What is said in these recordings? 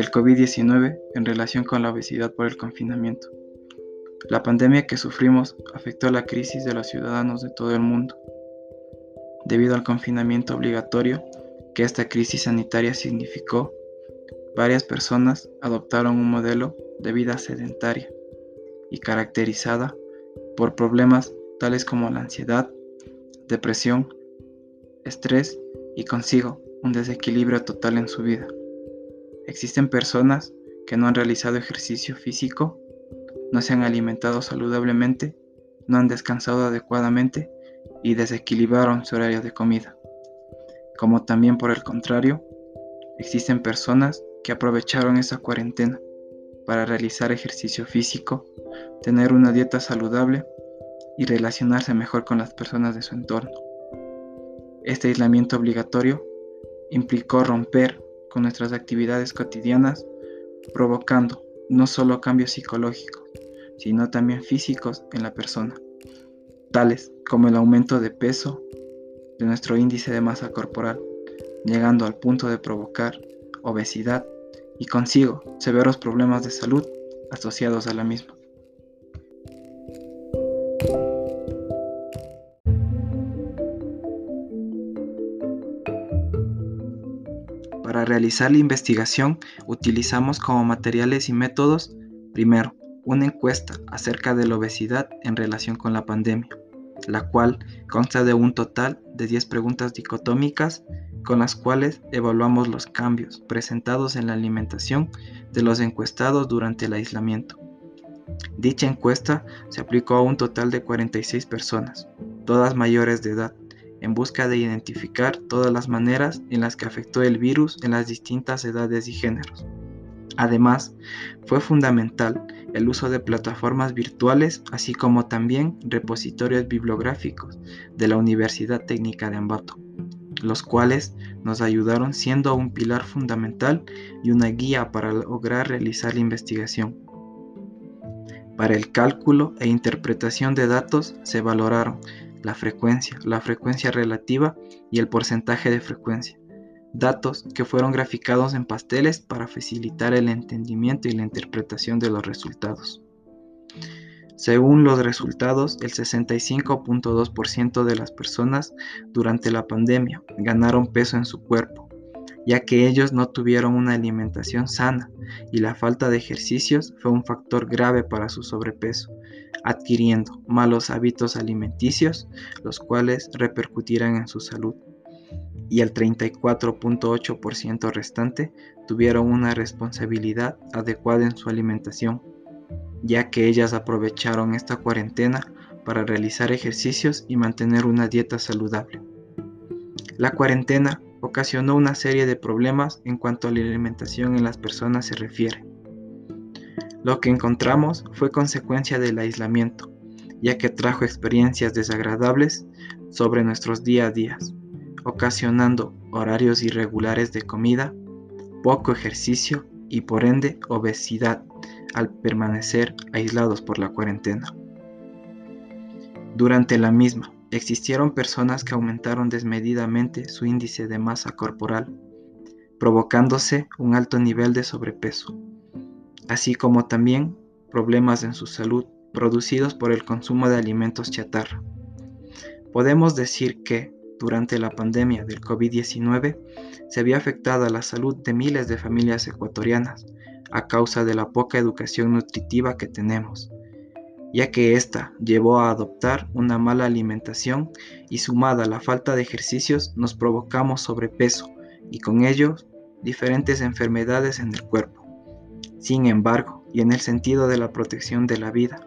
el COVID-19 en relación con la obesidad por el confinamiento. La pandemia que sufrimos afectó la crisis de los ciudadanos de todo el mundo. Debido al confinamiento obligatorio que esta crisis sanitaria significó, varias personas adoptaron un modelo de vida sedentaria y caracterizada por problemas tales como la ansiedad, depresión, estrés y consigo un desequilibrio total en su vida. Existen personas que no han realizado ejercicio físico, no se han alimentado saludablemente, no han descansado adecuadamente y desequilibraron su horario de comida. Como también por el contrario, existen personas que aprovecharon esa cuarentena para realizar ejercicio físico, tener una dieta saludable y relacionarse mejor con las personas de su entorno. Este aislamiento obligatorio implicó romper con nuestras actividades cotidianas, provocando no solo cambios psicológicos, sino también físicos en la persona, tales como el aumento de peso de nuestro índice de masa corporal, llegando al punto de provocar obesidad y consigo severos problemas de salud asociados a la misma. Para realizar la investigación utilizamos como materiales y métodos, primero, una encuesta acerca de la obesidad en relación con la pandemia, la cual consta de un total de 10 preguntas dicotómicas con las cuales evaluamos los cambios presentados en la alimentación de los encuestados durante el aislamiento. Dicha encuesta se aplicó a un total de 46 personas, todas mayores de edad, en busca de identificar todas las maneras en las que afectó el virus en las distintas edades y géneros. Además, fue fundamental el uso de plataformas virtuales, así como también repositorios bibliográficos de la Universidad Técnica de Ambato los cuales nos ayudaron siendo un pilar fundamental y una guía para lograr realizar la investigación. Para el cálculo e interpretación de datos se valoraron la frecuencia, la frecuencia relativa y el porcentaje de frecuencia, datos que fueron graficados en pasteles para facilitar el entendimiento y la interpretación de los resultados. Según los resultados, el 65.2% de las personas durante la pandemia ganaron peso en su cuerpo, ya que ellos no tuvieron una alimentación sana y la falta de ejercicios fue un factor grave para su sobrepeso, adquiriendo malos hábitos alimenticios, los cuales repercutirán en su salud. Y el 34.8% restante tuvieron una responsabilidad adecuada en su alimentación ya que ellas aprovecharon esta cuarentena para realizar ejercicios y mantener una dieta saludable. La cuarentena ocasionó una serie de problemas en cuanto a la alimentación en las personas se refiere. Lo que encontramos fue consecuencia del aislamiento, ya que trajo experiencias desagradables sobre nuestros día a días, ocasionando horarios irregulares de comida, poco ejercicio y por ende obesidad al permanecer aislados por la cuarentena. Durante la misma, existieron personas que aumentaron desmedidamente su índice de masa corporal, provocándose un alto nivel de sobrepeso, así como también problemas en su salud producidos por el consumo de alimentos chatarra. Podemos decir que, durante la pandemia del COVID-19, se había afectado a la salud de miles de familias ecuatorianas, a causa de la poca educación nutritiva que tenemos, ya que ésta llevó a adoptar una mala alimentación y sumada a la falta de ejercicios nos provocamos sobrepeso y con ello diferentes enfermedades en el cuerpo. Sin embargo, y en el sentido de la protección de la vida,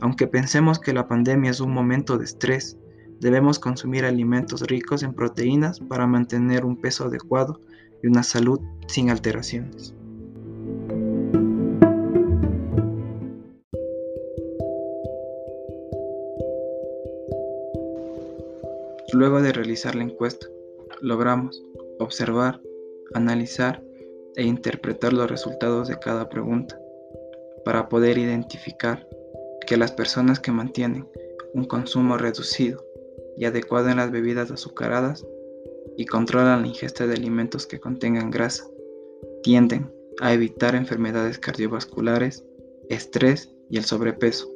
aunque pensemos que la pandemia es un momento de estrés, debemos consumir alimentos ricos en proteínas para mantener un peso adecuado y una salud sin alteraciones. Luego de realizar la encuesta, logramos observar, analizar e interpretar los resultados de cada pregunta para poder identificar que las personas que mantienen un consumo reducido y adecuado en las bebidas azucaradas y controlan la ingesta de alimentos que contengan grasa tienden a evitar enfermedades cardiovasculares, estrés y el sobrepeso,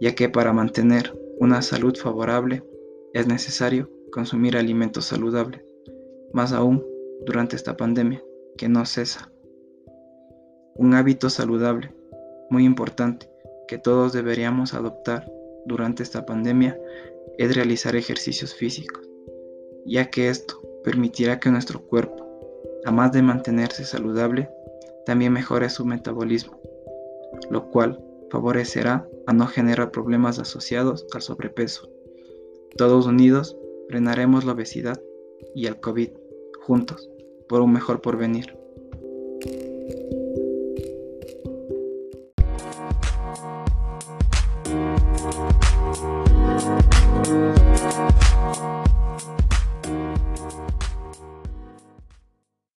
ya que para mantener una salud favorable es necesario consumir alimentos saludables, más aún durante esta pandemia que no cesa. Un hábito saludable muy importante que todos deberíamos adoptar durante esta pandemia es realizar ejercicios físicos, ya que esto permitirá que nuestro cuerpo, además de mantenerse saludable, también mejore su metabolismo, lo cual favorecerá a no generar problemas asociados al sobrepeso. Todos unidos frenaremos la obesidad y el COVID juntos por un mejor porvenir.